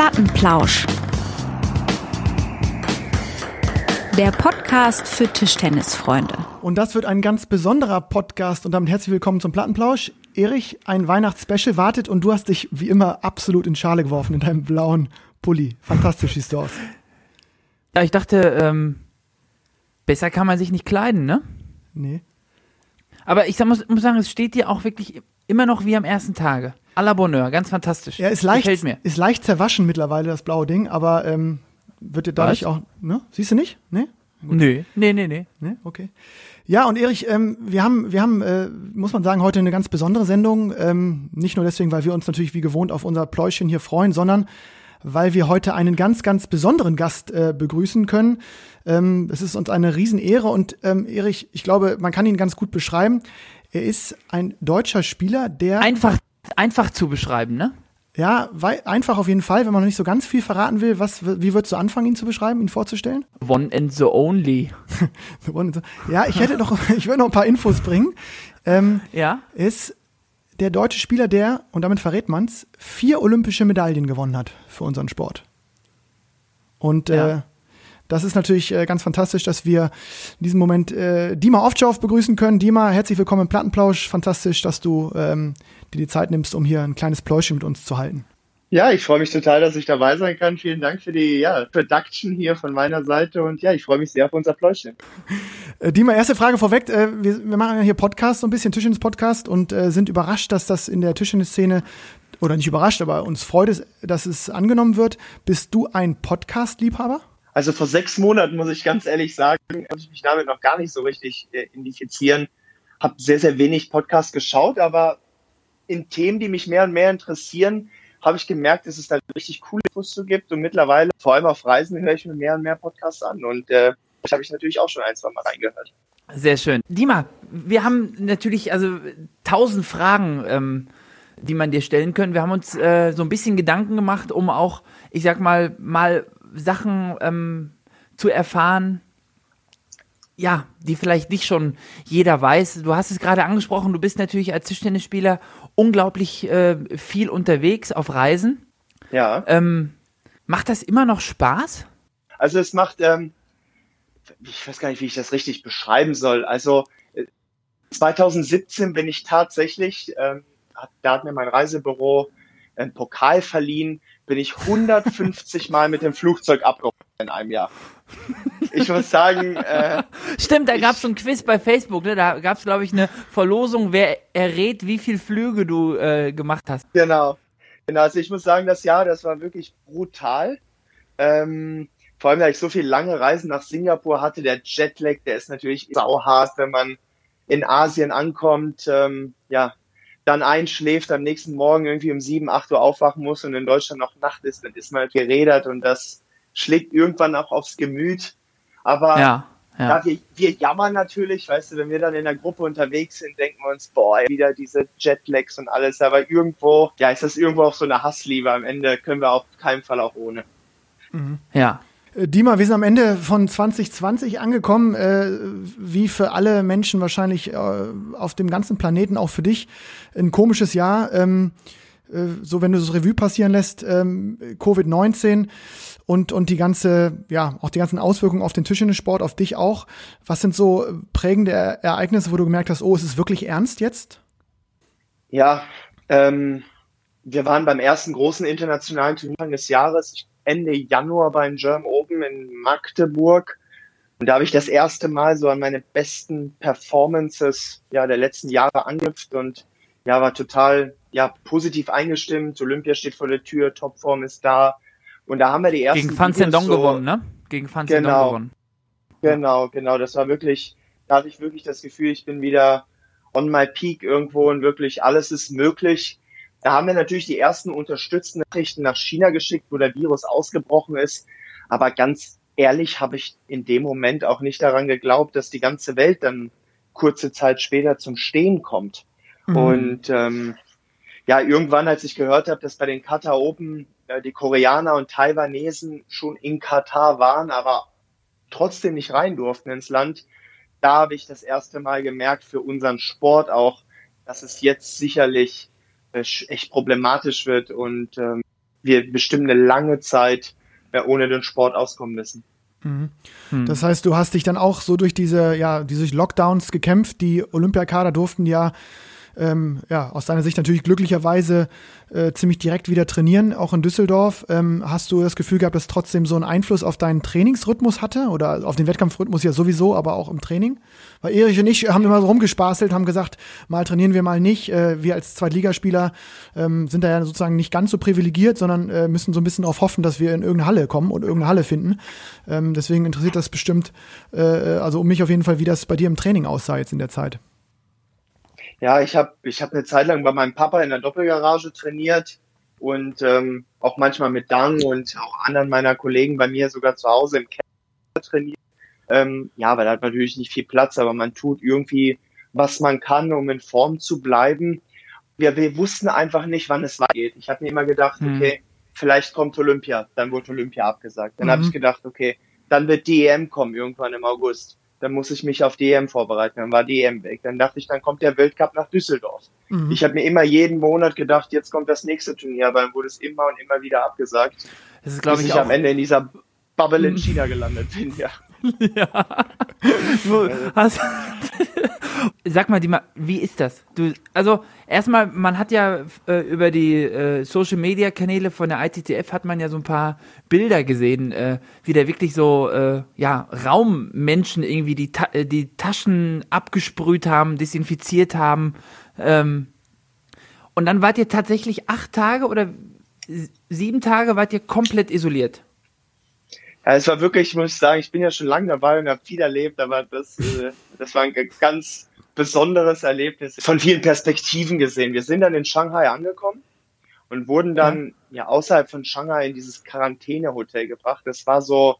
Plattenplausch. Der Podcast für Tischtennisfreunde. Und das wird ein ganz besonderer Podcast und damit herzlich willkommen zum Plattenplausch. Erich, ein Weihnachtsspecial wartet und du hast dich wie immer absolut in Schale geworfen in deinem blauen Pulli. Fantastisch siehst du aus. Ja, ich dachte, ähm, besser kann man sich nicht kleiden, ne? Nee. Aber ich muss, muss sagen, es steht dir auch wirklich immer noch wie am ersten Tage. À la Bonheur, ganz fantastisch. Ja, ist leicht, Gefällt mir. ist leicht zerwaschen mittlerweile, das blaue Ding, aber ähm, wird dir dadurch Was? auch, ne? Siehst du nicht? Nee? Nö, nee, nee, nee. Nee? Okay. Ja, und Erich, ähm, wir haben, wir haben, äh, muss man sagen, heute eine ganz besondere Sendung. Ähm, nicht nur deswegen, weil wir uns natürlich wie gewohnt auf unser Pläuschen hier freuen, sondern weil wir heute einen ganz, ganz besonderen Gast äh, begrüßen können. Ähm, es ist uns eine Riesenehre und ähm, Erich, ich glaube, man kann ihn ganz gut beschreiben. Er ist ein deutscher Spieler, der Einfach, einfach zu beschreiben, ne? ja wei- einfach auf jeden Fall, wenn man noch nicht so ganz viel verraten will, was, wie würdest du anfangen, ihn zu beschreiben, ihn vorzustellen? One and the only. Ja, ich hätte noch, ich würde noch ein paar Infos bringen. Ähm, Ja? ist der deutsche Spieler, der, und damit verrät man's, vier olympische Medaillen gewonnen hat für unseren Sport. Und äh, Ja. das ist natürlich äh, ganz fantastisch, dass wir in diesem Moment äh, Dima Ovtcharov begrüßen können. Dima, herzlich willkommen im Plattenplausch. Fantastisch, dass du ähm, dir die Zeit nimmst, um hier ein kleines Pläuschen mit uns zu halten. Ja, ich freue mich total, dass ich dabei sein kann. Vielen Dank für die ja, Production hier von meiner Seite und ja, ich freue mich sehr auf unser Pläuschen. Äh, Dima, erste Frage vorweg. Äh, wir, wir machen ja hier Podcast, so ein bisschen Tischtennis-Podcast und äh, sind überrascht, dass das in der Tischtennis-Szene, oder nicht überrascht, aber uns freut es, dass es angenommen wird. Bist du ein Podcast-Liebhaber? Also vor sechs Monaten muss ich ganz ehrlich sagen, konnte ich mich damit noch gar nicht so richtig äh, identifizieren. Habe sehr, sehr wenig Podcast geschaut, aber in Themen, die mich mehr und mehr interessieren, habe ich gemerkt, dass es da richtig coole Infos zu gibt und mittlerweile, vor allem auf Reisen, höre ich mir mehr und mehr Podcasts an und äh, das habe ich natürlich auch schon ein, zwei Mal reingehört. Sehr schön. Dima, wir haben natürlich also tausend Fragen, ähm, die man dir stellen können. Wir haben uns äh, so ein bisschen Gedanken gemacht, um auch, ich sag mal, mal Sachen ähm, zu erfahren, ja, die vielleicht nicht schon jeder weiß. Du hast es gerade angesprochen, du bist natürlich als Tischtennisspieler unglaublich äh, viel unterwegs auf Reisen. Ja. Ähm, macht das immer noch Spaß? Also es macht, ähm, ich weiß gar nicht, wie ich das richtig beschreiben soll. Also äh, 2017 bin ich tatsächlich, ähm, da hat mir mein Reisebüro einen Pokal verliehen, bin ich 150 Mal mit dem Flugzeug abgehoben in einem Jahr. Ich muss sagen, äh, Stimmt, da gab es so ein Quiz bei Facebook, ne? da gab es, glaube ich, eine Verlosung, wer errät, wie viel Flüge du äh, gemacht hast. Genau. Genau, also ich muss sagen, das Jahr, das war wirklich brutal. Ähm, vor allem, da ich so viele lange Reisen nach Singapur hatte, der Jetlag, der ist natürlich sauhart, wenn man in Asien ankommt, ähm, ja, dann einschläft, am nächsten Morgen irgendwie um 7, 8 Uhr aufwachen muss und in Deutschland noch Nacht ist, dann ist man gerädert und das schlägt irgendwann auch aufs Gemüt. Aber Ja, ja. ja, wir, wir jammern natürlich, weißt du, wenn wir dann in der Gruppe unterwegs sind, denken wir uns, boah, wieder diese Jetlags und alles, aber irgendwo, ja, ist das irgendwo auch so eine Hassliebe. Am Ende können wir auf keinen Fall auch ohne. ja. Äh, Dima, wir sind am Ende von 2020 angekommen, äh, wie für alle Menschen wahrscheinlich äh, auf dem ganzen Planeten, auch für dich, ein komisches Jahr. Ähm, äh, so wenn du das Revue passieren lässt, ähm, Covid-19 und, und die ganze, ja, auch die ganzen Auswirkungen auf den Tischtennissport, auf dich auch. Was sind so prägende Ereignisse, wo du gemerkt hast, oh, es ist wirklich ernst jetzt? Ja, ähm, wir waren beim ersten großen internationalen Turnier des Jahres, Ende Januar beim German Open in Magdeburg. Und da habe ich das erste Mal so an meine besten Performances ja, der letzten Jahre angeknüpft und ja, war total ja, positiv eingestimmt. Olympia steht vor der Tür, Topform ist da. Und da haben wir die ersten Gegen Fan Videos Zhendong so- gewonnen, ne? Gegen Fan Zhendong Genau. gewonnen. Genau, genau. Das war wirklich, da hatte ich wirklich das Gefühl, ich bin wieder on my peak irgendwo und wirklich alles ist möglich. Da haben wir natürlich die ersten unterstützenden Nachrichten nach China geschickt, wo der Virus ausgebrochen ist. Aber ganz ehrlich habe ich in dem Moment auch nicht daran geglaubt, dass die ganze Welt dann kurze Zeit später zum Stehen kommt. Mhm. Und ähm, ja, irgendwann, als ich gehört habe, dass bei den Qatar Open die Koreaner und Taiwanesen schon in Katar waren, aber trotzdem nicht rein durften ins Land, da habe ich das erste Mal gemerkt für unseren Sport auch, dass es jetzt sicherlich äh, echt problematisch wird. Und ähm, wir bestimmt eine lange Zeit ja, ohne den Sport auskommen müssen. Mhm. Hm. Das heißt, du hast dich dann auch so durch diese, ja, diese Lockdowns gekämpft. Die Olympiakader durften ja ähm, ja, aus deiner Sicht natürlich glücklicherweise äh, ziemlich direkt wieder trainieren, auch in Düsseldorf. Ähm, hast du das Gefühl gehabt, dass trotzdem so einen Einfluss auf deinen Trainingsrhythmus hatte oder auf den Wettkampfrhythmus ja sowieso, aber auch im Training? Weil Erich und ich haben immer so rumgespaßelt, haben gesagt, mal trainieren wir mal nicht. Äh, wir als Zweitligaspieler ähm, sind da ja sozusagen nicht ganz so privilegiert, sondern äh, müssen so ein bisschen darauf hoffen, dass wir in irgendeine Halle kommen und irgendeine Halle finden. Ähm, deswegen interessiert das bestimmt, äh, also um mich auf jeden Fall, wie das bei dir im Training aussah jetzt in der Zeit. Ja, ich habe ich hab eine Zeit lang bei meinem Papa in der Doppelgarage trainiert und ähm, auch manchmal mit Dang und auch anderen meiner Kollegen bei mir sogar zu Hause im Keller trainiert. Ähm, ja, weil da hat natürlich nicht viel Platz, aber man tut irgendwie, was man kann, um in Form zu bleiben. Wir, wir wussten einfach nicht, wann es weitergeht. Ich habe mir immer gedacht, mhm. okay, vielleicht kommt Olympia. Dann wurde Olympia abgesagt. Dann mhm. habe ich gedacht, okay, dann wird die EM kommen irgendwann im August dann muss ich mich auf DM vorbereiten. Dann war DM weg. Dann dachte ich, dann kommt der Weltcup nach Düsseldorf. Mhm. Ich habe mir immer jeden Monat gedacht, jetzt kommt das nächste Turnier, aber dann wurde es immer und immer wieder abgesagt. Das ist, glaube ich, ich am Ende in dieser Bubble in China gelandet bin, ja. ja. Du hast, Sag mal, Dima, wie ist das? Du, also erstmal, man hat ja äh, über die äh, Social Media Kanäle von der ITTF hat man ja so ein paar Bilder gesehen, äh, wie da wirklich so äh, ja Raummenschen irgendwie die Ta äh, die Taschen abgesprüht haben, desinfiziert haben. Ähm, und dann wart ihr tatsächlich acht Tage oder sieben Tage wart ihr komplett isoliert. Ja, es war wirklich, ich muss sagen, ich bin ja schon lange dabei und habe viel erlebt, aber das, äh, das war ein ganz besonderes Erlebnis von vielen Perspektiven gesehen. Wir sind dann in Shanghai angekommen und wurden dann ja, ja außerhalb von Shanghai in dieses Quarantänehotel gebracht. Das war so,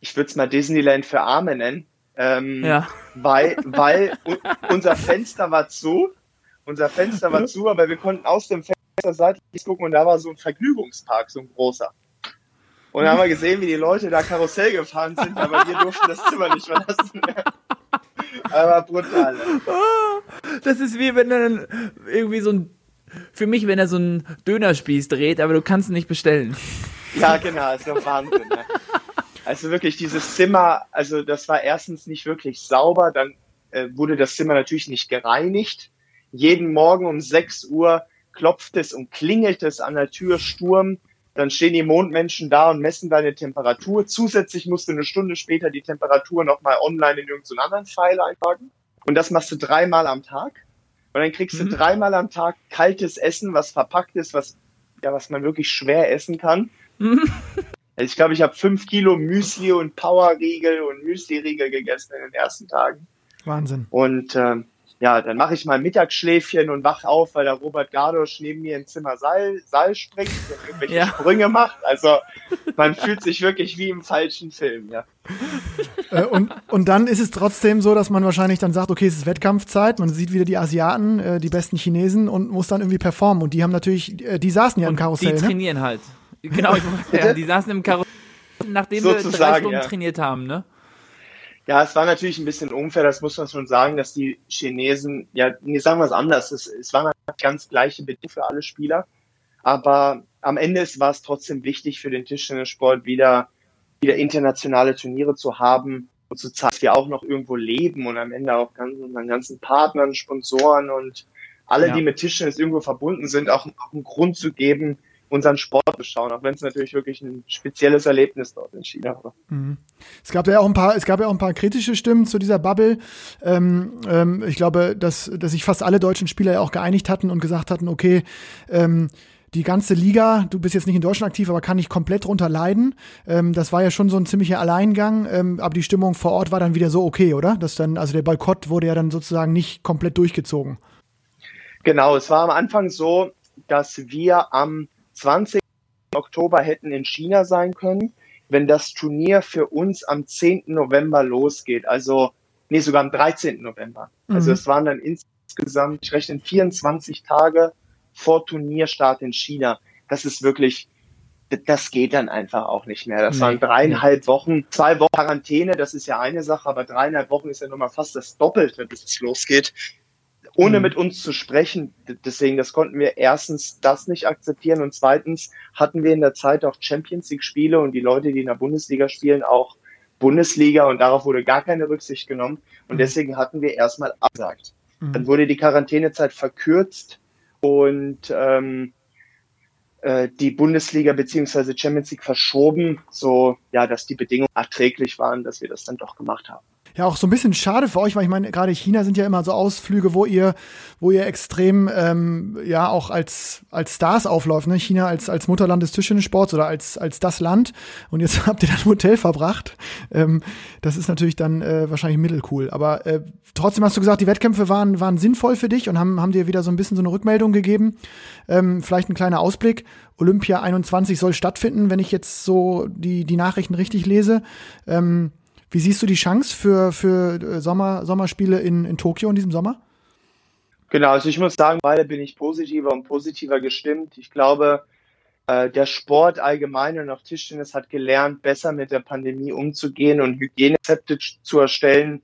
ich würde es mal Disneyland für Arme nennen, ähm, ja. weil, weil unser Fenster war zu, unser Fenster war zu, aber wir konnten aus dem Fenster seitlich gucken und da war so ein Vergnügungspark, so ein großer. Und dann haben wir gesehen, wie die Leute da Karussell gefahren sind, aber wir durften das Zimmer nicht verlassen. Aber brutal. Das ist wie wenn er irgendwie so ein, für mich, wenn er so einen Dönerspieß dreht, aber du kannst ihn nicht bestellen. Ja, genau, ist doch Wahnsinn. Ne? Also wirklich dieses Zimmer, also das war erstens nicht wirklich sauber, dann äh, wurde das Zimmer natürlich nicht gereinigt. Jeden Morgen um 6 Uhr klopft es und klingelt es an der Tür Sturm dann stehen die Mondmenschen da und messen deine Temperatur. Zusätzlich musst du eine Stunde später die Temperatur nochmal online in irgendeinen anderen Pfeil eintragen. Und das machst du dreimal am Tag. Und dann kriegst mhm. du dreimal am Tag kaltes Essen, was verpackt ist, was, ja, was man wirklich schwer essen kann. Mhm. Also ich glaube, ich habe fünf Kilo Müsli und Powerriegel und Müsli-Riegel gegessen in den ersten Tagen. Wahnsinn. Und ähm, ja, dann mache ich mal Mittagsschläfchen und wach auf, weil der Robert Gardosch neben mir im Zimmer Seil, Seil springt und irgendwelche ja. Sprünge macht. Also man fühlt sich wirklich wie im falschen Film, ja. Äh, und, und dann ist es trotzdem so, dass man wahrscheinlich dann sagt, okay, es ist Wettkampfzeit, man sieht wieder die Asiaten, äh, die besten Chinesen und muss dann irgendwie performen. Und die haben natürlich, äh, die saßen ja und im Karussell. Die ne? trainieren ne? halt. Genau, ja, die saßen im Karussell, nachdem Sozusagen, wir drei Stunden ja. trainiert haben, ne? Ja, es war natürlich ein bisschen unfair, das muss man schon sagen, dass die Chinesen, ja, nee, sagen wir es anders, es, es waren ganz gleiche Bedingungen für alle Spieler, aber am Ende war es trotzdem wichtig für den Tischtennissport wieder, wieder internationale Turniere zu haben und zu zeigen, dass wir auch noch irgendwo leben und am Ende auch ganz, unseren ganzen Partnern, Sponsoren und alle, ja. die mit Tischtennis irgendwo verbunden sind, auch, auch einen Grund zu geben, unseren Sport beschauen, auch wenn es natürlich wirklich ein spezielles Erlebnis dort in China war. Mhm. Es gab ja auch ein paar, es gab ja auch ein paar kritische Stimmen zu dieser Bubble. Ähm, ähm, ich glaube, dass, dass sich fast alle deutschen Spieler ja auch geeinigt hatten und gesagt hatten, okay, ähm, die ganze Liga, du bist jetzt nicht in Deutschland aktiv, aber kann nicht komplett drunter leiden. Ähm, das war ja schon so ein ziemlicher Alleingang, ähm, aber die Stimmung vor Ort war dann wieder so okay, oder? Das dann, also der Boykott wurde ja dann sozusagen nicht komplett durchgezogen. Genau, es war am Anfang so, dass wir am 20. Oktober hätten in China sein können, wenn das Turnier für uns am 10. November losgeht. Also, nee, sogar am 13. November. Also, mhm. Also es waren dann insgesamt, ich rechne 24 Tage vor Turnierstart in China. Das ist wirklich, das geht dann einfach auch nicht mehr. Das nee, waren dreieinhalb. Wochen, zwei Wochen Quarantäne, das ist ja eine Sache, aber dreieinhalb Wochen ist ja nochmal fast das Doppelte, bis es losgeht ohne mhm. mit uns zu sprechen. Deswegen, das konnten wir erstens das nicht akzeptieren und zweitens hatten wir in der Zeit auch Champions League Spiele und die Leute, die in der Bundesliga spielen, auch Bundesliga und darauf wurde gar keine Rücksicht genommen und mhm. deswegen hatten wir erstmal abgesagt. Mhm. Dann wurde die Quarantänezeit verkürzt und ähm, äh, die Bundesliga beziehungsweise Champions League verschoben, so ja, dass die Bedingungen erträglich waren, dass wir das dann doch gemacht haben ja auch so ein bisschen schade für euch, weil ich meine, gerade China sind ja immer so Ausflüge, wo ihr, wo ihr extrem ähm, ja auch als als Stars aufläuft, ne? China als als Mutterland des Tischtennissports oder als als das Land. Und jetzt habt ihr dann Hotel verbracht. Ähm, das ist natürlich dann äh, wahrscheinlich mittelcool. Aber äh, trotzdem hast du gesagt, die Wettkämpfe waren waren sinnvoll für dich und haben haben dir wieder so ein bisschen so eine Rückmeldung gegeben. Ähm, vielleicht ein kleiner Ausblick. Olympia 21 soll stattfinden, wenn ich jetzt so die die Nachrichten richtig lese. Ähm, wie siehst du die Chance für, für äh, Sommer, Sommerspiele in, in Tokio in diesem Sommer? Genau, also ich muss sagen, beide bin ich positiver und positiver gestimmt. Ich glaube, äh, der Sport allgemein und auch Tischtennis hat gelernt, besser mit der Pandemie umzugehen und Hygienezepte zu erstellen,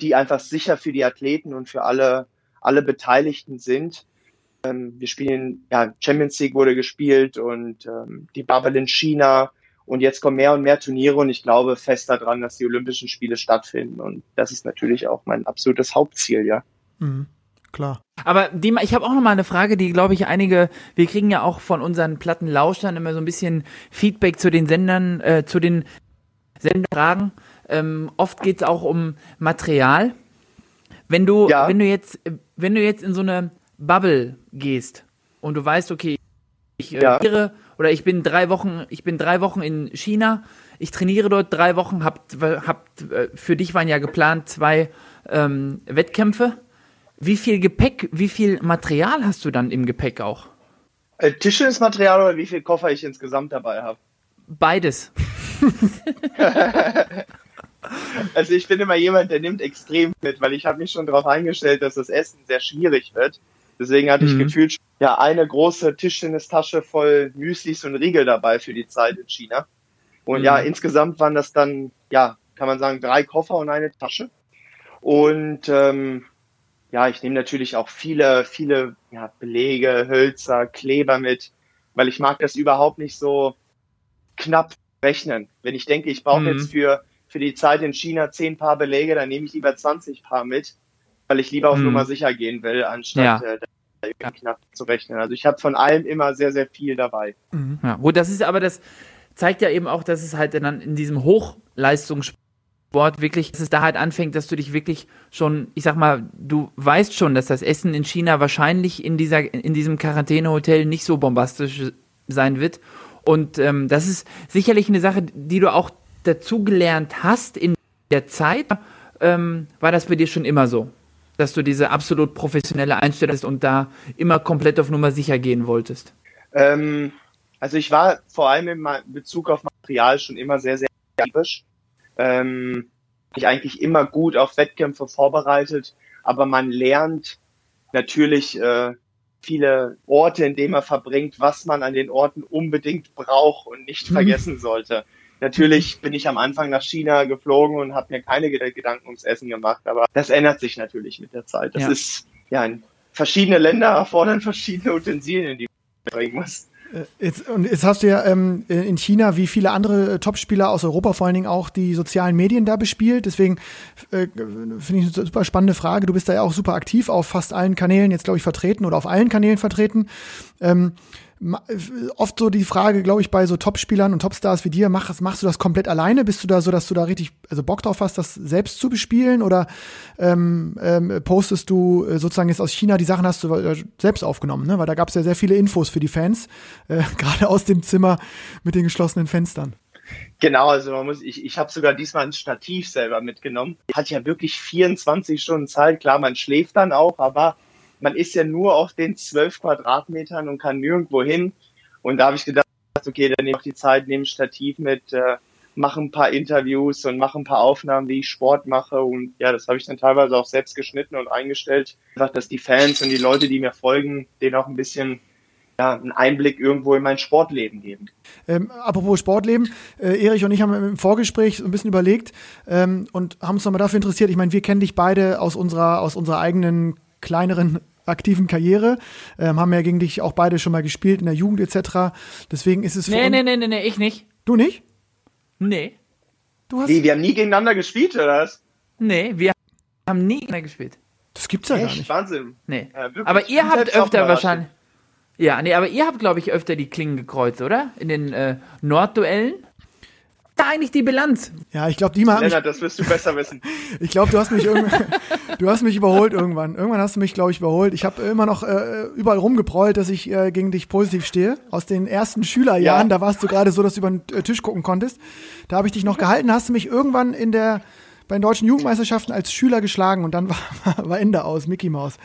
die einfach sicher für die Athleten und für alle, alle Beteiligten sind. Ähm, wir spielen, ja, Champions League wurde gespielt und ähm, die Bubble in China, und jetzt kommen mehr und mehr Turniere und ich glaube fest daran, dass die Olympischen Spiele stattfinden. Und das ist natürlich auch mein absolutes Hauptziel, ja. Mhm, klar. Aber Dima, ich habe auch noch mal eine Frage, die glaube ich einige, wir kriegen ja auch von unseren Plattenlauschern immer so ein bisschen Feedback zu den Sendern, äh, zu den Senderfragen. Ähm, oft geht es auch um Material. Wenn du, ja. wenn du jetzt, wenn du jetzt in so eine Bubble gehst und du weißt, okay, ich äh, ja oder ich bin drei Wochen, ich bin drei Wochen in China, ich trainiere dort drei Wochen, hab, hab, äh, für dich waren ja geplant zwei ähm, Wettkämpfe. Wie viel Gepäck, wie viel Material hast du dann im Gepäck auch? Äh, Tischtennismaterial oder wie viel Koffer ich insgesamt dabei habe? Beides. also ich bin immer jemand, der nimmt extrem mit, weil ich habe mich schon darauf eingestellt, dass das Essen sehr schwierig wird. Deswegen hatte ich mhm. gefühlt ja eine große Tischtennistasche voll Müslis und Riegel dabei für die Zeit in China. Und mhm. ja, insgesamt waren das dann, ja, kann man sagen, drei Koffer und eine Tasche. Und ähm, ja, ich nehme natürlich auch viele, viele ja, Belege, Hölzer, Kleber mit, weil ich mag das überhaupt nicht so knapp rechnen. Wenn ich denke, ich brauche mhm. jetzt für, für die Zeit in China zehn Paar Belege, dann nehme ich lieber 20 Paar mit weil ich lieber auf hm. Nummer sicher gehen will, anstatt ja. äh, knapp zu rechnen. Also ich habe von allem immer sehr, sehr viel dabei. Mhm. Ja, gut, das ist aber das zeigt ja eben auch, dass es halt dann in diesem Hochleistungssport wirklich, dass es da halt anfängt, dass du dich wirklich schon, ich sag mal, du weißt schon, dass das Essen in China wahrscheinlich in dieser, in diesem Quarantänehotel nicht so bombastisch sein wird. Und ähm, das ist sicherlich eine Sache, die du auch dazugelernt hast in der Zeit. Ähm, war das bei dir schon immer so? Dass du diese absolut professionelle Einstellung hast und da immer komplett auf Nummer sicher gehen wolltest? Ähm, also ich war vor allem in Bezug auf Material schon immer sehr, sehr akribisch. Ähm, ich eigentlich immer gut auf Wettkämpfe vorbereitet, aber man lernt natürlich äh, viele Orte, in denen man verbringt, was man an den Orten unbedingt braucht und nicht mhm. vergessen sollte. Natürlich bin ich am Anfang nach China geflogen und habe mir keine Gedanken ums Essen gemacht, aber das ändert sich natürlich mit der Zeit. Das ja. ist ja verschiedene Länder erfordern verschiedene Utensilien, die man bringen muss. Äh, jetzt, und jetzt hast du ja ähm, in China wie viele andere äh, Topspieler aus Europa vor allen Dingen auch die sozialen Medien da bespielt. Deswegen äh, finde ich eine super spannende Frage. Du bist da ja auch super aktiv auf fast allen Kanälen jetzt, glaube ich, vertreten oder auf allen Kanälen vertreten. Ähm, oft so die Frage, glaube ich, bei so Topspielern und Topstars wie dir, mach, machst du das komplett alleine? Bist du da so, dass du da richtig also Bock drauf hast, das selbst zu bespielen? Oder ähm, ähm, postest du äh, sozusagen jetzt aus China die Sachen hast du äh, selbst aufgenommen, ne? Weil da gab es ja sehr viele Infos für die Fans, äh, gerade aus dem Zimmer mit den geschlossenen Fenstern. Genau, also man muss, ich, ich habe sogar diesmal ein Stativ selber mitgenommen. Hat ja wirklich 24 Stunden Zeit. Klar, man schläft dann auch, aber man ist ja nur auf den zwölf Quadratmetern und kann nirgendwo hin. Und da habe ich gedacht, okay, dann nehme ich die Zeit, nehme ein Stativ mit, äh, mache ein paar Interviews und mache ein paar Aufnahmen, wie ich Sport mache. Und ja, das habe ich dann teilweise auch selbst geschnitten und eingestellt. Einfach, dass die Fans und die Leute, die mir folgen, denen auch ein bisschen ja, einen Einblick irgendwo in mein Sportleben geben. Ähm, apropos Sportleben, äh, Erich und ich haben im Vorgespräch so ein bisschen überlegt ähm, und haben uns nochmal dafür interessiert. Ich meine, wir kennen dich beide aus unserer, aus unserer eigenen kleineren aktiven Karriere, ähm, haben ja gegen dich auch beide schon mal gespielt in der Jugend etc. Deswegen ist es für Nee, nee, nee, nee, nee, ich nicht. Du nicht? Nee. Du hast Wie, wir haben nie gegeneinander gespielt, oder was? Nee, wir haben nie mehr gespielt. Das gibt's ja gar Echt? nicht. Wahnsinn. Nee. Ja, aber ihr habt öfter wahrscheinlich. Ja, nee, aber ihr habt, glaube ich, öfter die Klingen gekreuzt, oder? In den äh, Nordduellen. Da eigentlich die Bilanz. Ja, ich glaube, hat mich, Lennart, das wirst du besser wissen. ich glaube, du hast mich irgendwann, du hast mich überholt irgendwann. Irgendwann hast du mich, glaube ich, überholt. Ich habe immer noch äh, überall rumgeprollt, dass ich äh, gegen dich positiv stehe. Aus den ersten Schülerjahren, Ja. da warst du gerade so, dass du über den äh, Tisch gucken konntest. Da habe ich dich noch gehalten, hast du mich irgendwann in der bei den deutschen Jugendmeisterschaften als Schüler geschlagen und dann war, war Ende aus, Mickey Maus.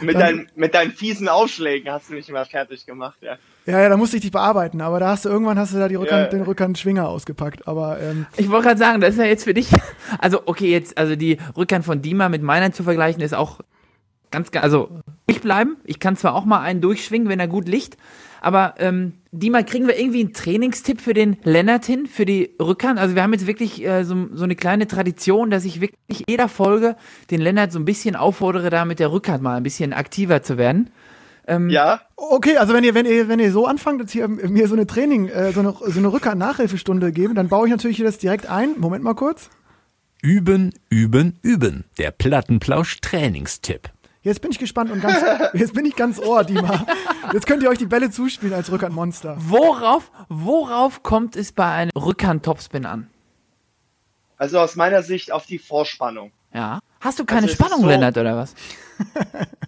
Mit, Dann- deinen, mit deinen fiesen Aufschlägen hast du mich immer fertig gemacht, ja. Ja, ja, da musste ich dich bearbeiten, aber da hast du irgendwann hast du da die Rückhand, Ja. den Rückhandschwinger ausgepackt. Aber ähm, Ich wollte gerade sagen, das ist ja jetzt für dich. Also, okay, jetzt, also die Rückhand von Dima mit meiner zu vergleichen, ist auch ganz, ganz, also ich bleiben. Ich kann zwar auch mal einen durchschwingen, wenn er gut liegt, aber ähm, Dima, kriegen wir irgendwie einen Trainingstipp für den Lennart hin, für die Rückhand? Also wir haben jetzt wirklich äh, so, so eine kleine Tradition, dass ich wirklich jeder Folge den Lennart so ein bisschen auffordere, da mit der Rückhand mal ein bisschen aktiver zu werden. Ja, okay, also wenn ihr wenn ihr wenn ihr so anfangt, jetzt hier mir so eine Training, äh, so eine so eine Rückhand-Nachhilfestunde geben, dann baue ich natürlich hier das direkt ein. Moment mal kurz. Üben, üben, üben. Der Plattenplausch-Trainingstipp. Jetzt bin ich gespannt und ganz, jetzt bin ich ganz ohr, Dima. Jetzt könnt ihr euch die Bälle zuspielen als Rückhandmonster. Worauf, worauf kommt es bei einem Rückhand-Topspin an? also aus meiner Sicht auf die Vorspannung. Ja. Hast du keine Also Spannung, so- Lennart, oder was?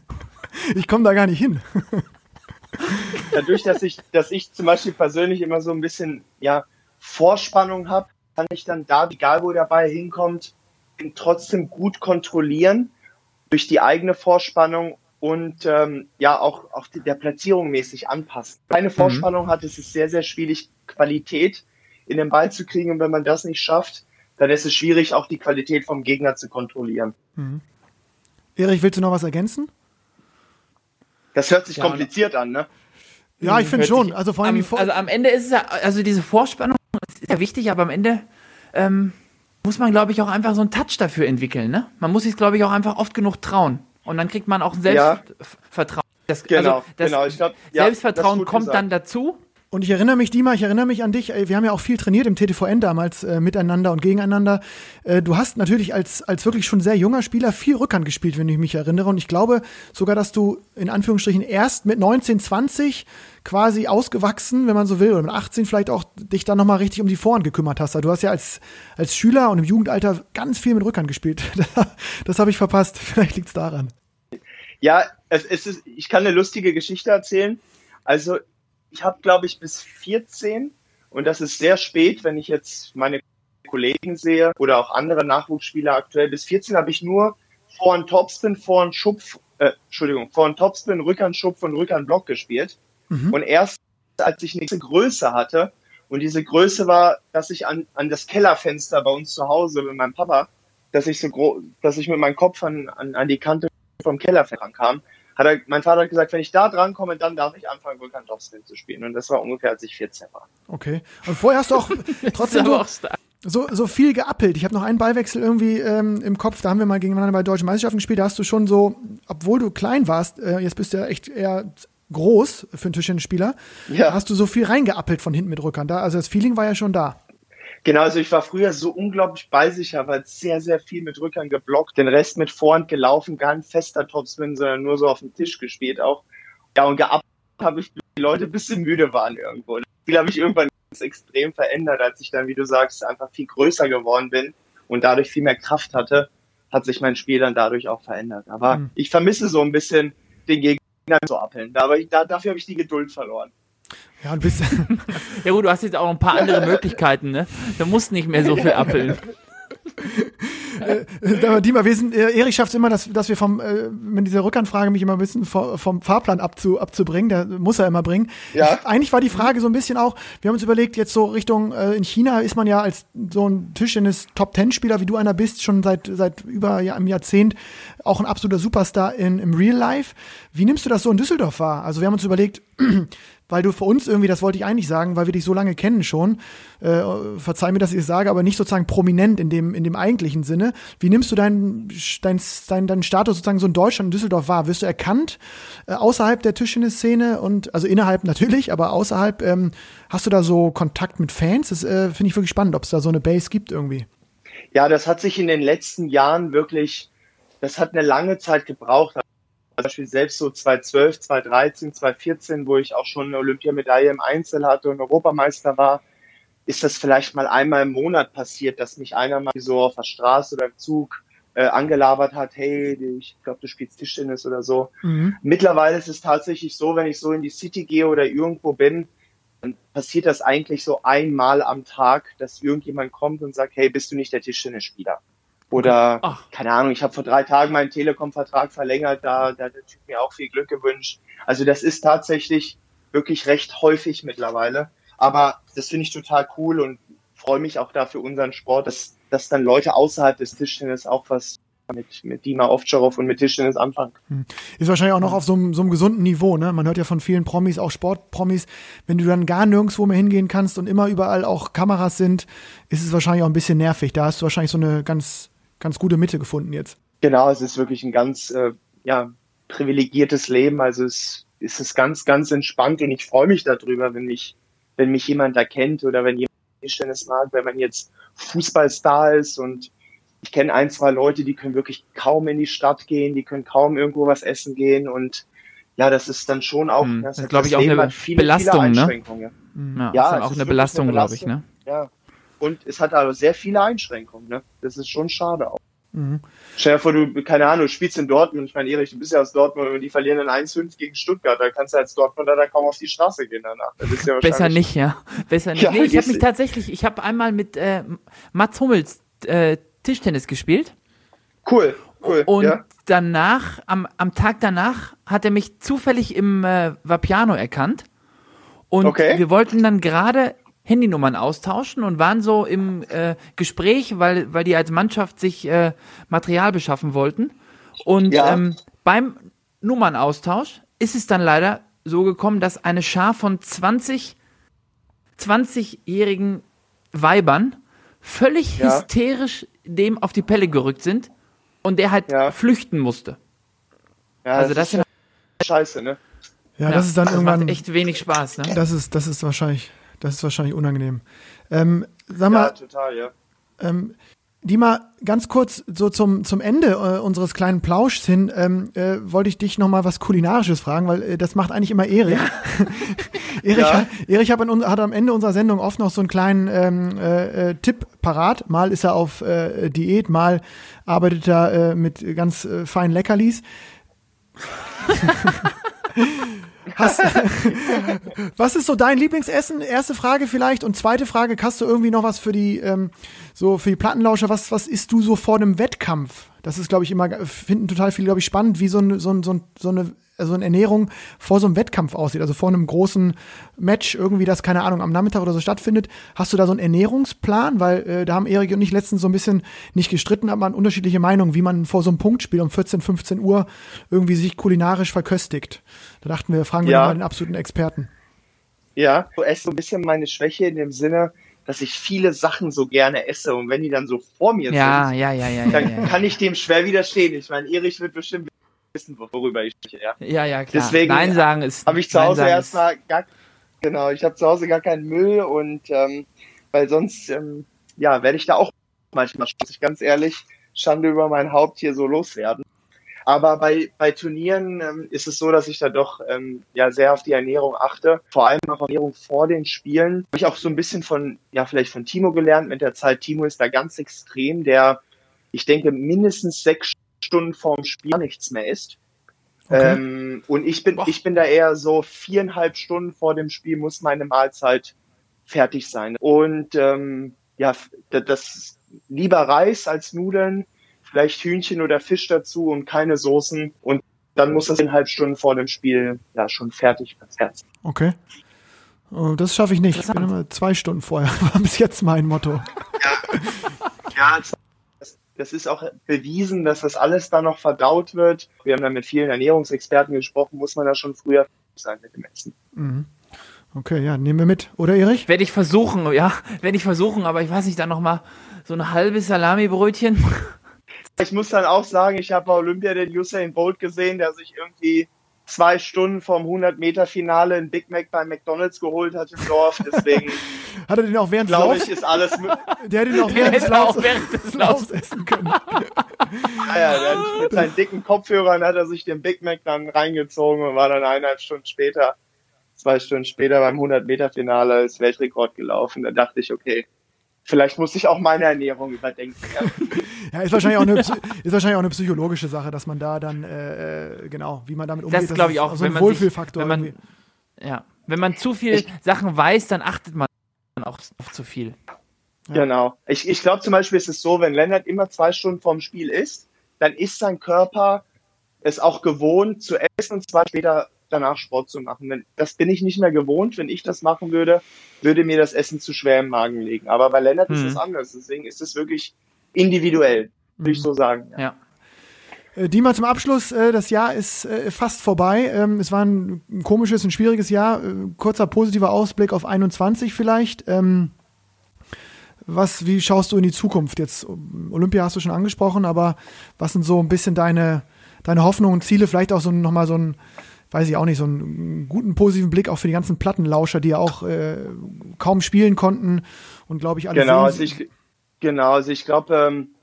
Ich komme da gar nicht hin. Dadurch, dass ich, dass ich zum Beispiel persönlich immer so ein bisschen ja, Vorspannung habe, kann ich dann da, egal wo der Ball hinkommt, ihn trotzdem gut kontrollieren durch die eigene Vorspannung und ähm, ja auch, auch die, der Platzierung mäßig anpassen. Keine Vorspannung hat, ist es sehr, sehr schwierig, Qualität in den Ball zu kriegen. Und wenn man das nicht schafft, dann ist es schwierig, auch die Qualität vom Gegner zu kontrollieren. Erich, willst du noch was ergänzen? Das hört sich Ja, kompliziert an, ne? Ja, ich finde Hört schon. Also vor allem am, die Vor also am Ende ist es ja, also diese Vorspannung ist ja wichtig, aber am Ende ähm, muss man, glaube ich, auch einfach so einen Touch dafür entwickeln. Ne? Man muss sich, glaube ich, auch einfach oft genug trauen. Und dann kriegt man auch Ja. Selbstvertrauen. Das, Genau, also das genau. Ich glaub, ja, Selbstvertrauen kommt gesagt. dann dazu. Und ich erinnere mich, Dima, ich erinnere mich an dich. Wir haben ja auch viel trainiert im TTVN damals äh, miteinander und gegeneinander. Äh, du hast natürlich als, als wirklich schon sehr junger Spieler viel Rückhand gespielt, wenn ich mich erinnere. Und ich glaube sogar, dass du in Anführungsstrichen erst mit 19, 20 quasi ausgewachsen, wenn man so will, oder mit 18 vielleicht auch dich dann nochmal richtig um die Vorhand gekümmert hast. Also Du hast ja als, als Schüler und im Jugendalter ganz viel mit Rückhand gespielt. das habe ich verpasst. Vielleicht liegt's daran. Ja, es, es ist, ich kann eine lustige Geschichte erzählen. Also, ich habe, glaube ich, bis 14, und das ist sehr spät, wenn ich jetzt meine Kollegen sehe oder auch andere Nachwuchsspieler aktuell, bis 14 habe ich nur Vorhand Topspin, Vorhand Schupf, äh, Entschuldigung, Vorhand Topspin, Rückhand Schupf und Rückhand Block gespielt. Und erst als ich eine gewisse Größe hatte, und diese Größe war, dass ich an, an das Kellerfenster bei uns zu Hause mit meinem Papa, dass ich so groß, dass ich mit meinem Kopf an, an, an die Kante vom Kellerfenster rankam, hat er, mein Vater hat gesagt, wenn ich da dran komme, dann darf ich anfangen, Rückhand Topspin zu spielen. Und das war ungefähr, als ich 14 war. Okay. Und vorher hast du auch trotzdem ist so, so, so viel geappelt. Ich habe noch einen Ballwechsel irgendwie ähm, im Kopf, da haben wir mal gegeneinander bei deutschen Meisterschaften gespielt, da hast du schon so, obwohl du klein warst, äh, jetzt bist du ja echt eher groß für einen Tischtennisspieler, Ja. hast du so viel reingeappelt von hinten mit Rückhand. Da, also das Feeling war ja schon da. Genau, also ich war früher so unglaublich ballsicher, weil sehr, sehr viel mit Rückhand geblockt, den Rest mit Vorhand gelaufen, gar ein fester Topspin, sondern nur so auf dem Tisch gespielt auch. Ja, und geappelt habe ich, die Leute ein bisschen müde waren irgendwo. Das Spiel habe ich irgendwann ganz extrem verändert, als ich dann, wie du sagst, einfach viel größer geworden bin und dadurch viel mehr Kraft hatte, hat sich mein Spiel dann dadurch auch verändert. Aber Mhm. ich vermisse so ein bisschen den Gegner zu appeln. Aber ich, da, dafür habe ich die Geduld verloren. Ja, du bist, Ja gut, du hast jetzt auch ein paar andere Möglichkeiten, ne? Du musst nicht mehr so viel appeln. Aber Dima, wir sind, äh, Erich schafft es immer, dass, dass wir vom, äh, mit dieser Rückhandfrage mich immer ein bisschen vom, vom Fahrplan abzu, abzubringen. Der muss er immer bringen. Ja. Ich, eigentlich war die Frage so ein bisschen auch, wir haben uns überlegt, jetzt so Richtung, äh, in China ist man ja als so ein Tischtennis Top Ten Spieler, wie du einer bist, schon seit, seit über ja, einem Jahrzehnt auch ein absoluter Superstar in, im Real Life. Wie nimmst du das so in Düsseldorf wahr? Also wir haben uns überlegt, weil du für uns irgendwie, das wollte ich eigentlich sagen, weil wir dich so lange kennen schon, äh, verzeih mir, dass ich es sage, aber nicht sozusagen prominent in dem, in dem eigentlichen Sinne. Wie nimmst du deinen, dein, dein, deinen Status sozusagen so in Deutschland, in Düsseldorf wahr? Wirst du erkannt äh, außerhalb der Tischtennis-Szene und, also innerhalb natürlich, aber außerhalb, ähm, hast du da so Kontakt mit Fans? Das äh, finde ich wirklich spannend, ob es da so eine Base gibt irgendwie. Ja, das hat sich in den letzten Jahren wirklich, das hat eine lange Zeit gebraucht. Zum Beispiel selbst so 2012, 2013, 2014, wo ich auch schon eine Olympiamedaille im Einzel hatte und Europameister war, ist das vielleicht mal einmal im Monat passiert, dass mich einer mal so auf der Straße oder im Zug äh, angelabert hat, hey, ich glaube, du spielst Tischtennis oder so. Mhm. Mittlerweile ist es tatsächlich so, wenn ich so in die City gehe oder irgendwo bin, dann passiert das eigentlich so einmal am Tag, dass irgendjemand kommt und sagt, hey, bist du nicht der Tischtennisspieler? Oder, Ach. keine Ahnung, ich habe vor drei Tagen meinen Telekom-Vertrag verlängert, da, da hat der Typ mir auch viel Glück gewünscht. Also das ist tatsächlich wirklich recht häufig mittlerweile. Aber das finde ich total cool und freue mich auch da für unseren Sport, dass, dass dann Leute außerhalb des Tischtennis auch was mit, mit Dima Ovtcharov und mit Tischtennis anfangen. Hm. Ist wahrscheinlich auch noch auf so einem, so einem gesunden Niveau, ne? Man hört ja von vielen Promis, auch Sportpromis, wenn du dann gar nirgendwo mehr hingehen kannst und immer überall auch Kameras sind, ist es wahrscheinlich auch ein bisschen nervig. Da hast du wahrscheinlich so eine ganz ganz gute Mitte gefunden jetzt. Genau, es ist wirklich ein ganz äh, ja, privilegiertes Leben. Also es, es ist ganz, ganz entspannt und ich freue mich darüber, wenn mich, wenn mich jemand erkennt oder wenn jemand Tischtennis mag, wenn man jetzt Fußballstar ist und ich kenne ein, zwei Leute, die können wirklich kaum in die Stadt gehen, die können kaum irgendwo was essen gehen und ja, das ist dann schon auch, hm. das, das glaube ich, auch eine viele, Belastung, viele ne? Ja, ja ist auch eine Belastung, glaube ich, ne? Ja, und es hat aber sehr viele Einschränkungen. Ne? Das ist schon schade auch. Mhm. Stell dir vor, du, keine Ahnung, du spielst in Dortmund. Ich meine, Erich, du bist ja aus Dortmund und die verlieren dann 1-5 gegen Stuttgart. Da kannst du als Dortmunder da kaum auf die Straße gehen danach. Ja Besser nicht, ja. Besser nicht. Ja, nee, ich habe mich tatsächlich, ich habe einmal mit äh, Mats Hummels äh, Tischtennis gespielt. Cool, cool. Und ja. danach, am, am Tag danach, hat er mich zufällig im äh, Vapiano erkannt. Und okay. wir wollten dann gerade Handynummern austauschen und waren so im äh, Gespräch, weil, weil die als Mannschaft sich äh, Material beschaffen wollten. Und ja. ähm, beim Nummernaustausch ist es dann leider so gekommen, dass eine Schar von 20, 20-jährigen Weibern völlig ja. hysterisch dem auf die Pelle gerückt sind und der halt ja. flüchten musste. Ja, also das, das ist scheiße, ne? Ja, das ist dann das irgendwann macht echt wenig Spaß, ne? Das ist das ist wahrscheinlich das ist wahrscheinlich unangenehm. Ähm, sag mal, ja, total, ja. Ähm, Dima, ganz kurz so zum, zum Ende äh, unseres kleinen Plauschs hin, ähm, äh, wollte ich dich noch mal was Kulinarisches fragen, weil äh, das macht eigentlich immer Erich. Ja. Erich, ja. hat, Erich hat, in, hat, am Ende unserer Sendung oft noch so einen kleinen ähm, äh, äh Tipp parat. Mal ist er auf äh, Diät, mal arbeitet er mit ganz feinen Leckerlis. Hast, was ist so dein Lieblingsessen? Erste Frage vielleicht. Und zweite Frage, hast du irgendwie noch was für die, ähm, so für die Plattenlauscher? Was, was isst du so vor einem Wettkampf? Das ist, glaube ich, immer, finden total viele, glaube ich, spannend, wie so, ein, so, ein, so, ein, so eine also eine Ernährung vor so einem Wettkampf aussieht, also vor einem großen Match irgendwie, das keine Ahnung am Nachmittag oder so stattfindet. Hast du da so einen Ernährungsplan? Weil äh, da haben Erik und ich letztens so ein bisschen nicht gestritten, aber man unterschiedliche Meinungen, wie man vor so einem Punktspiel um 14, 15 Uhr irgendwie sich kulinarisch verköstigt. Da dachten wir, fragen wir ja. mal den absoluten Experten. Ja, so esse so ein bisschen meine Schwäche in dem Sinne, dass ich viele Sachen so gerne esse und wenn die dann so vor mir ja, sind, ja, ja, ja, dann kann ich dem schwer widerstehen. Ich meine, Erich wird bestimmt wissen, worüber ich spreche. Ja, ja, ja klar. Deswegen Nein sagen ist. Habe ich zu Hause erstmal gar, genau, ich habe zu Hause gar keinen Müll und ähm, weil sonst, ähm, ja, werde ich da auch manchmal, muss ich ganz ehrlich, Schande über mein Haupt hier so loswerden. Aber bei, bei Turnieren ähm, ist es so, dass ich da doch ähm, ja sehr auf die Ernährung achte. Vor allem auf Ernährung vor den Spielen. Habe ich auch so ein bisschen von, ja, vielleicht von Timo gelernt mit der Zeit. Timo ist da ganz extrem, der, ich denke, mindestens sechs Stunden vorm Spiel nichts mehr isst. Okay. Ähm, und ich bin, ich bin da eher so viereinhalb Stunden vor dem Spiel muss meine Mahlzeit fertig sein. Und ähm, ja, das lieber Reis als Nudeln, vielleicht Hühnchen oder Fisch dazu und keine Soßen. Und dann muss das viereinhalb Stunden vor dem Spiel ja schon fertig verzehrt Okay. Oh, das schaffe ich nicht. Ich bin immer zwei Stunden vorher. War bis jetzt mein Motto. Ja, ja das ist auch bewiesen, dass das alles da noch verdaut wird. Wir haben da mit vielen Ernährungsexperten gesprochen, muss man da schon früher sein mit dem Essen. Mhm. Okay, ja, nehmen wir mit. Oder Erich? Werde ich versuchen, ja, werde ich versuchen, aber ich weiß nicht, dann noch mal so ein halbes Salami-Brötchen. Ich muss dann auch sagen, ich habe bei Olympia den Usain Bolt gesehen, der sich irgendwie zwei Stunden vom 100-Meter-Finale ein Big Mac bei McDonalds geholt hat im Dorf. Deswegen Hat er den auch während des glaube Laufs? ich, ist alles Der hätte den auch während des hätte auch Laufs, während des Laufs essen können. Ah ja, der hat mit seinen dicken Kopfhörern hat er sich den Big Mac dann reingezogen und war dann eineinhalb Stunden später, zwei Stunden später beim 100-Meter-Finale als Weltrekord gelaufen. Da dachte ich, okay, vielleicht muss ich auch meine Ernährung überdenken. Ja. Ja, ist wahrscheinlich auch eine, ist wahrscheinlich auch eine psychologische Sache, dass man da dann, äh, äh, genau, wie man damit umgeht. Das glaube ich ist auch, So wenn ein man sich, Wohlfühlfaktor wenn man, irgendwie. ja, wenn man zu viel Sachen weiß, dann achtet man auch auf zu viel. Genau. Ich, ich glaube zum Beispiel ist es so, wenn Lennart immer zwei Stunden vorm Spiel isst, dann ist sein Körper es auch gewohnt zu essen und zwar später danach Sport zu machen. Wenn, das bin ich nicht mehr gewohnt. Wenn ich das machen würde, würde mir das Essen zu schwer im Magen liegen. Aber bei Lennart ist Mhm. es anders. Deswegen ist es wirklich individuell, würde ich so sagen. Ja. Ja. Äh, Dima, zum Abschluss, äh, das Jahr ist äh, fast vorbei. Ähm, es war ein, komisches, ein schwieriges Jahr. Kurzer positiver Ausblick auf 21 vielleicht. Ähm, was, wie schaust du in die Zukunft? Jetzt Olympia hast du schon angesprochen, aber was sind so ein bisschen deine, deine Hoffnungen und Ziele? Vielleicht auch so nochmal so ein, weiß ich auch nicht, so einen guten positiven Blick auch für die ganzen Plattenlauscher, die ja auch äh, kaum spielen konnten und glaube ich alle Genau, sehen- also ich, genau, also ich glaube, ähm,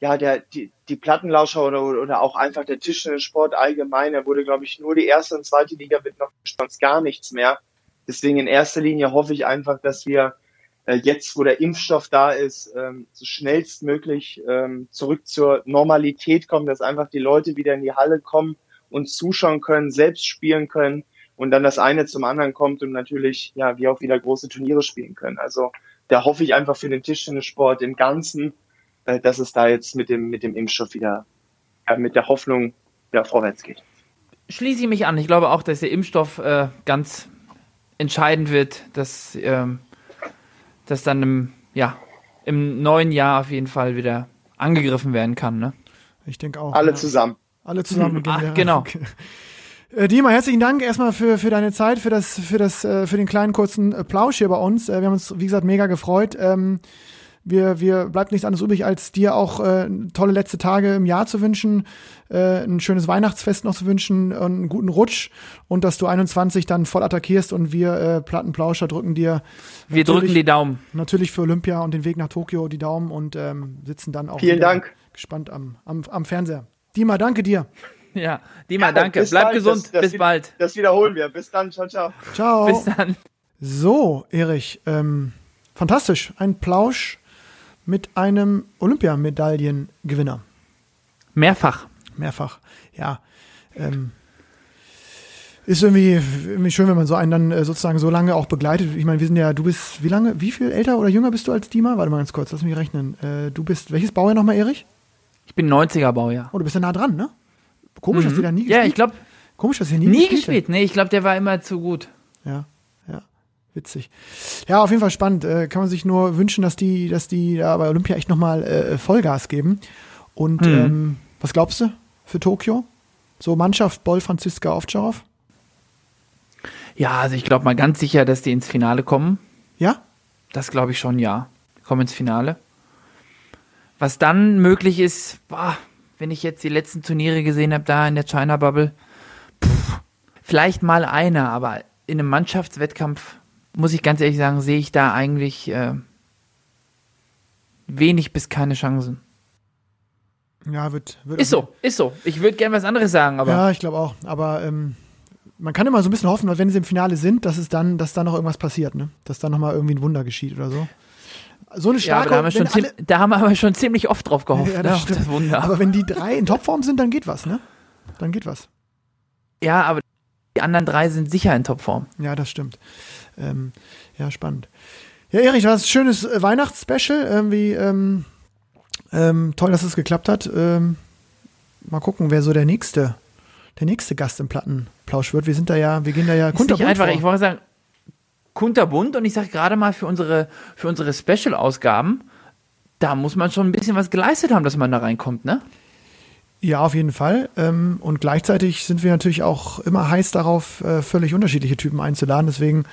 ja, der, die, die Plattenlauscher oder, oder auch einfach der Tischtennissport allgemein, da wurde, glaube ich, nur die erste und zweite Liga wird noch sonst gar nichts mehr. Deswegen in erster Linie hoffe ich einfach, dass wir äh, jetzt, wo der Impfstoff da ist, ähm, so schnellstmöglich ähm, zurück zur Normalität kommen, dass einfach die Leute wieder in die Halle kommen und zuschauen können, selbst spielen können und dann das eine zum anderen kommt und natürlich, ja, wir auch wieder große Turniere spielen können. Also da hoffe ich einfach für den Tischtennissport im Ganzen, äh, dass es da jetzt mit dem, mit dem Impfstoff wieder, äh, mit der Hoffnung wieder vorwärts geht. Schließe ich mich an. Ich glaube auch, dass der Impfstoff äh, ganz entscheidend wird, dass, ähm, dass dann im, ja, im neuen Jahr auf jeden Fall wieder angegriffen werden kann. Ne? Ich denke auch. Alle ja. zusammen. Alle zusammen gehen Ach, genau. Okay. Äh, Dima, herzlichen Dank erstmal für, für deine Zeit, für das, für das, äh, für den kleinen kurzen Plausch hier bei uns. Äh, wir haben uns, wie gesagt, mega gefreut. Ähm, wir, wir bleibt nichts anderes übrig, als dir auch äh, tolle letzte Tage im Jahr zu wünschen, äh, ein schönes Weihnachtsfest noch zu wünschen und einen guten Rutsch und dass du 21 dann voll attackierst und wir äh, Plattenplauscher drücken dir Wir Natürlich. drücken die Daumen. natürlich für Olympia und den Weg nach Tokio die Daumen und ähm, sitzen dann auch Vielen Dank. gespannt am, am, am Fernseher. Dima, danke dir. Ja, Dima, Ja, danke. bis Bleib bald. gesund. Das- das Bis bald. Das wiederholen wir. Bis dann. Ciao, ciao. Ciao. Bis dann. So, Erich, ähm, fantastisch. Ein Plausch mit einem Olympiamedaillengewinner. Mehrfach. Mehrfach. Ja. Ähm, ist irgendwie, irgendwie schön, wenn man so einen dann äh, sozusagen so lange auch begleitet. Ich meine, wir sind ja, du bist, wie lange, wie viel älter oder jünger bist du als Dima? Warte mal ganz kurz, lass mich rechnen. Äh, du bist, welches Baujahr nochmal, Erich? Ich bin 90er Baujahr. Oh, du bist ja nah dran, ne? Komisch, dass ihr da nie gespielt Mhm. Ja, ich glaube, Komisch, dass ihr nie, nie gespielt gespielt. Nee, ich glaube, der war immer zu gut. Ja, ja. Witzig. Ja, auf jeden Fall spannend. Äh, kann man sich nur wünschen, dass die, dass die da bei Olympia echt nochmal äh, Vollgas geben. Und Mhm. ähm, was glaubst du für Tokio? So Mannschaft Boll Franziska Ovtcharov? Ja, also ich glaube mal ganz sicher, dass die ins Finale kommen. Ja? Das glaube ich schon, ja. Kommen ins Finale. Was dann möglich ist, boah, wenn ich jetzt die letzten Turniere gesehen habe, da in der China Bubble, pff, vielleicht mal einer, aber in einem Mannschaftswettkampf, muss ich ganz ehrlich sagen, sehe ich da eigentlich äh, wenig bis keine Chancen. Ja, wird. wird Ist so, ist so. Ich würde gern was anderes sagen, aber Ja, ich glaube auch. Aber ähm, man kann immer so ein bisschen hoffen, wenn sie im Finale sind, dass es dann, dass da noch irgendwas passiert, ne? Dass da nochmal irgendwie ein Wunder geschieht oder so. So eine ja, starke, aber da, haben wir schon alle- da haben wir aber schon ziemlich oft drauf gehofft. Ja, ne, das das stimmt. Wunder. Aber wenn die drei in Topform sind, dann geht was, ne? Dann geht was. ja, aber die anderen drei sind sicher in Topform. Ja, das stimmt. Ähm, ja, spannend. Ja, Erich, das ist ein schönes äh, Weihnachtsspecial. Irgendwie ähm, ähm, toll, dass es geklappt hat. Ähm, mal gucken, wer so der nächste, der nächste Gast im Plattenplausch wird. Wir sind da ja, wir gehen da ja Ist nicht kunterbunt einfach, vor. ich wollte sagen, kunterbunt und ich sage gerade mal für unsere, für unsere Special-Ausgaben, da muss man schon ein bisschen was geleistet haben, dass man da reinkommt, ne? Ja, auf jeden Fall. Ähm, und gleichzeitig sind wir natürlich auch immer heiß darauf, äh, völlig unterschiedliche Typen einzuladen. Deswegen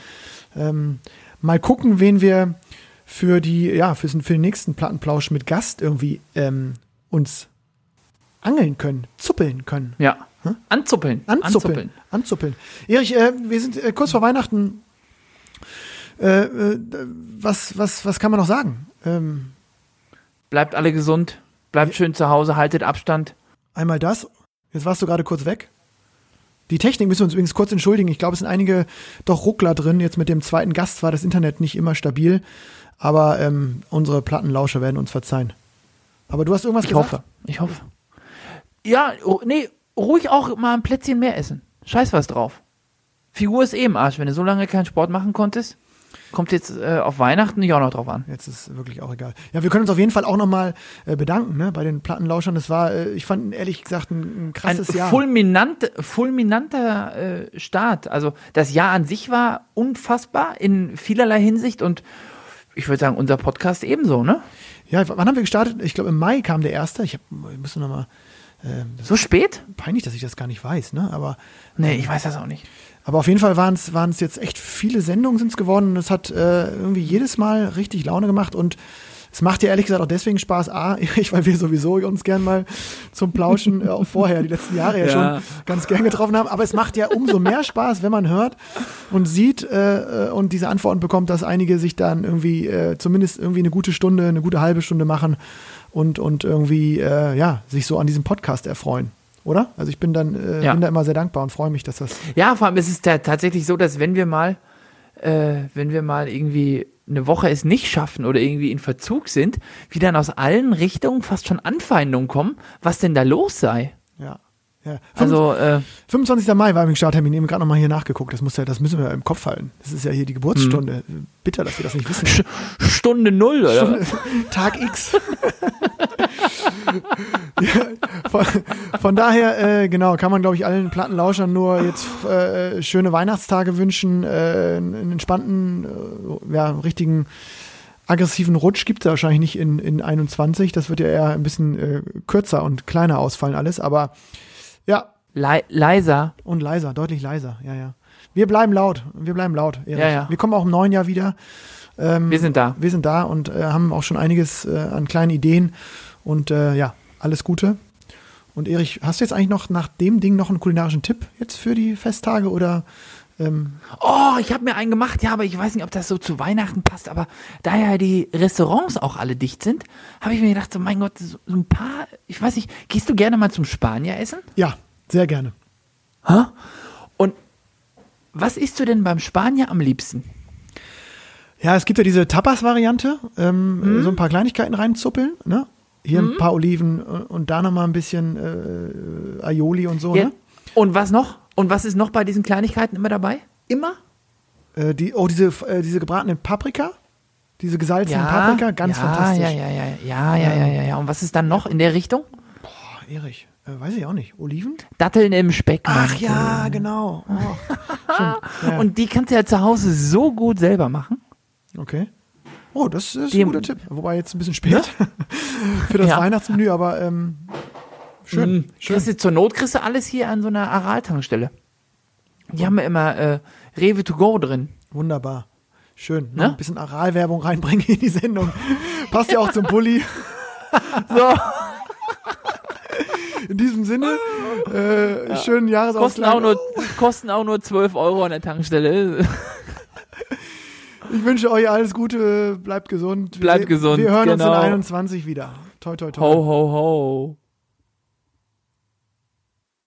ähm, mal gucken, wen wir für die, ja, für, für den nächsten Plattenplausch mit Gast irgendwie ähm, uns angeln können, zuppeln können. Ja. Anzuppeln. Anzuppeln. Anzuppeln. Erich, äh, wir sind äh, kurz vor Weihnachten. Äh, äh, was, was, was kann man noch sagen? Ähm, Bleibt alle gesund. Bleibt schön zu Hause. Haltet Abstand. einmal das. Jetzt warst du gerade kurz weg. Die Technik müssen wir uns übrigens kurz entschuldigen. Ich glaube, es sind einige doch Ruckler drin. Jetzt mit dem zweiten Gast war das Internet nicht immer stabil. Aber ähm, unsere Plattenlauscher werden uns verzeihen. Aber du hast irgendwas Ich gesagt? hoffe. Ich hoffe. Ja, oh, nee, ruhig auch mal ein Plätzchen mehr essen. Scheiß was drauf. Figur ist eh im Arsch. Wenn du so lange keinen Sport machen konntest, kommt jetzt äh, auf Weihnachten nicht auch noch drauf an. Jetzt ist wirklich auch egal. Ja, wir können uns auf jeden Fall auch nochmal äh, bedanken ne, bei den Plattenlauschern. Das war, äh, ich fand ehrlich gesagt ein, ein Ein krasses Jahr. fulminant, fulminanter äh, Start. Also das Jahr an sich war unfassbar in vielerlei Hinsicht und ich würde sagen, unser Podcast ebenso, ne? Ja, wann haben wir gestartet? Ich glaube, im Mai kam der erste. Ich, hab, ich müsste nochmal. Äh, das So spät? peinlich, dass ich das gar nicht weiß, ne? Aber, Nee, ich weiß das auch nicht. Aber auf jeden Fall waren es jetzt echt viele Sendungen sind es geworden und es hat äh, irgendwie jedes Mal richtig Laune gemacht und es macht ja ehrlich gesagt auch deswegen Spaß, A, Erich, weil wir sowieso uns gern mal zum Plauschen äh, auch vorher, die letzten Jahre ja, Ja. schon ganz gern getroffen haben. Aber es macht ja umso mehr Spaß, wenn man hört und sieht äh, äh, und diese Antworten bekommt, dass einige sich dann irgendwie äh, zumindest irgendwie eine gute Stunde, eine gute halbe Stunde machen und, und irgendwie äh, ja, sich so an diesem Podcast erfreuen. Oder? Also ich bin dann äh, Ja. bin da immer sehr dankbar und freue mich, dass das. Ja, vor allem ist es ta- tatsächlich so, dass wenn wir mal, äh, wenn wir mal irgendwie eine Woche es nicht schaffen oder irgendwie in Verzug sind, wie dann aus allen Richtungen fast schon Anfeindungen kommen, was denn da los sei. Ja. ja. Also, äh, 25. Mai war im Starttermin, eben gerade nochmal hier nachgeguckt. Das, muss ja, das müssen wir im Kopf halten. Das ist ja hier die Geburtsstunde. Bitter, dass wir das nicht wissen. Stunde Null, oder? Stunde, Tag X. ja, von, von daher, äh, genau, kann man, glaube ich, allen Plattenlauschern nur jetzt äh, schöne Weihnachtstage wünschen, äh, einen entspannten, äh, ja, richtigen aggressiven Rutsch gibt es wahrscheinlich nicht in, in 21. Das wird ja eher ein bisschen äh, kürzer und kleiner ausfallen alles. Aber ja, Le leiser. und leiser, deutlich leiser, ja, ja. Wir bleiben laut, wir bleiben laut. Erich. Ja, ja. Wir kommen auch im neuen Jahr wieder. Ähm, Wir sind da. Wir sind da und äh, haben auch schon einiges äh, an kleinen Ideen. Und äh, ja, alles Gute. Und Erich, hast du jetzt eigentlich noch nach dem Ding noch einen kulinarischen Tipp jetzt für die Festtage oder ähm, Oh, ich habe mir einen gemacht, ja, aber ich weiß nicht, ob das so zu Weihnachten passt. Aber da ja die Restaurants auch alle dicht sind, habe ich mir gedacht, so mein Gott, so, ein paar, ich weiß nicht, gehst du gerne mal zum Spanier essen? ja, sehr gerne. Hä? Und was isst du denn beim Spanier am liebsten? Ja, es gibt ja diese Tapas-Variante, ähm, Mhm. so ein paar Kleinigkeiten reinzuppeln, ne? Hier ein paar Oliven und da nochmal ein bisschen äh, Aioli und so, Ja. ne? Und was noch? Und was ist noch bei diesen Kleinigkeiten immer dabei? Immer? Äh, die, oh, diese, äh, diese gebratene Paprika, diese gesalzene Paprika, ganz ja, fantastisch. Ja, ja, ja, ja, ja, ja, ja, ja. Und was ist dann noch in der Richtung? Oh, Erich, äh, weiß ich auch nicht. Oliven? Datteln im Speck. Ach ja, genau. Oh. Ja, Und die kannst du ja zu Hause so gut selber machen. okay. Oh, das ist ein guter Tipp. Wobei jetzt ein bisschen spät für das Ja. Weihnachtsmenü, aber ähm, schön. Mhm. schön. Kriegst du, zur Not kriegst du alles hier an so einer Aral-Tankstelle. Die haben ja immer äh, Rewe to go drin. Wunderbar. Schön. Ne? Ne? Ein bisschen Aralwerbung reinbringen in die Sendung. Passt ja auch zum Pulli. So, In diesem Sinne, äh, schönen kosten, Jahresausgleich. auch nur, kosten auch nur 12 Euro an der Tankstelle. Ich wünsche euch alles Gute, bleibt gesund. Bleibt wir, gesund, Wir hören uns genau. in 21 wieder. Toi, toi, toi. ho, ho, ho.